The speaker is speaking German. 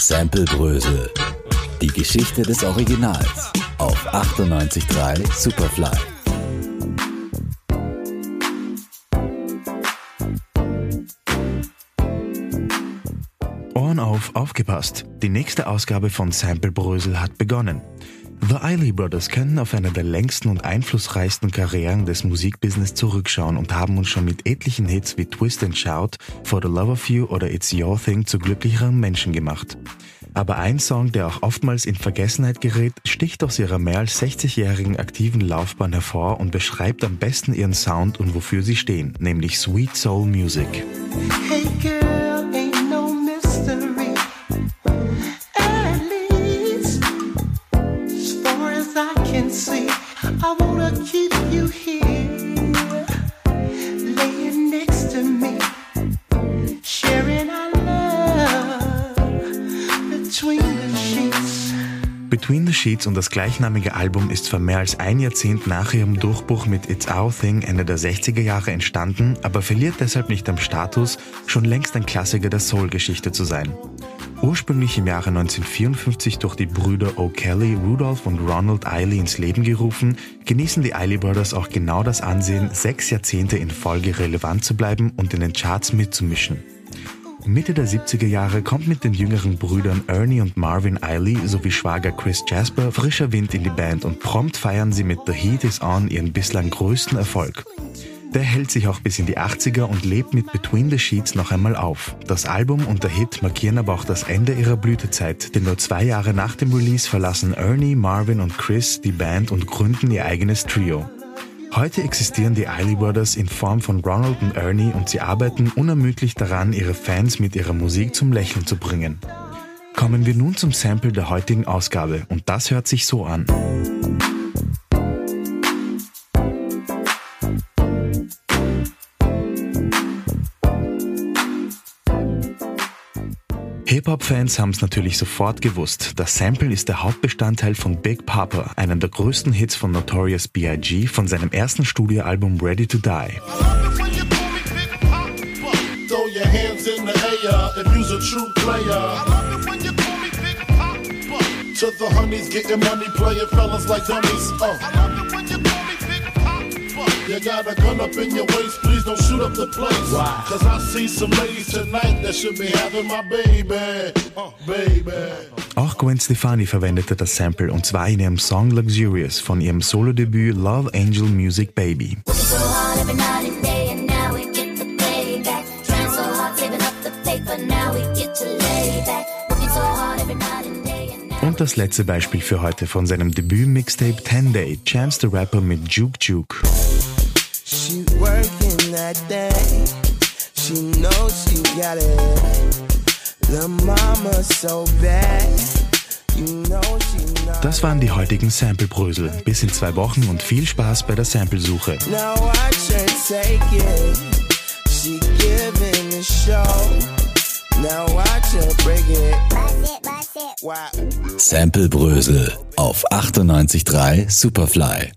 Samplebrösel. Die Geschichte des Originals. Auf 98.3 Superfly. Ohren auf, aufgepasst. Die nächste Ausgabe von Samplebrösel hat begonnen. The Eiley Brothers können auf eine der längsten und einflussreichsten Karrieren des Musikbusiness zurückschauen und haben uns schon mit etlichen Hits wie Twist and Shout, For the Love of You oder It's Your Thing zu glücklicheren Menschen gemacht. Aber ein Song, der auch oftmals in Vergessenheit gerät, sticht aus ihrer mehr als 60-jährigen aktiven Laufbahn hervor und beschreibt am besten ihren Sound und wofür sie stehen, nämlich Sweet Soul Music. Hey between the sheets. Between the Sheets und das gleichnamige Album ist für mehr als ein Jahrzehnt nach ihrem Durchbruch mit It's Our Thing Ende der 60er Jahre entstanden, aber verliert deshalb nicht am Status, schon längst ein Klassiker der Soul-Geschichte zu sein. Ursprünglich im Jahre 1954 durch die Brüder O'Kelly, Rudolph und Ronald Eiley ins Leben gerufen, genießen die Eiley Brothers auch genau das Ansehen, sechs Jahrzehnte in Folge relevant zu bleiben und in den Charts mitzumischen. Mitte der 70er Jahre kommt mit den jüngeren Brüdern Ernie und Marvin Eiley sowie Schwager Chris Jasper frischer Wind in die Band und prompt feiern sie mit The Heat Is On ihren bislang größten Erfolg. Der hält sich auch bis in die 80er und lebt mit Between the Sheets noch einmal auf. Das Album und der Hit markieren aber auch das Ende ihrer Blütezeit, denn nur zwei Jahre nach dem Release verlassen Ernie, Marvin und Chris die Band und gründen ihr eigenes Trio. Heute existieren die Eiley Brothers in Form von Ronald und Ernie und sie arbeiten unermüdlich daran, ihre Fans mit ihrer Musik zum Lächeln zu bringen. Kommen wir nun zum Sample der heutigen Ausgabe und das hört sich so an. Hip-Hop-Fans haben es natürlich sofort gewusst. Das Sample ist der Hauptbestandteil von Big Papa, einem der größten Hits von Notorious B.I.G. von seinem ersten Studioalbum Ready to Die. To the honeys, getting money, playing fellas like dummies. Uh. You got a gun up in your waist, please don't shoot up the place. Cause I see some ladies tonight that should be having my baby. Uh, baby. Auch Gwen Stefani verwendete das Sample und zwar in ihrem Song Luxurious von ihrem Solodebüt Love Angel Music Baby. Und das letzte Beispiel für heute von seinem Debüt-Mixtape 10 Day, Chance the Rapper mit Juke Juke. She working that day. She knows she got it. The mama so bad. You know she not. Das waren die heutigen Sample-Brösel. Bis in zwei Wochen und viel Spaß bei der Samplesuche. Now watch her take it. She giving a show. Now watch her break it. Wow. Samplebrösel. Auf 98.3 Superfly.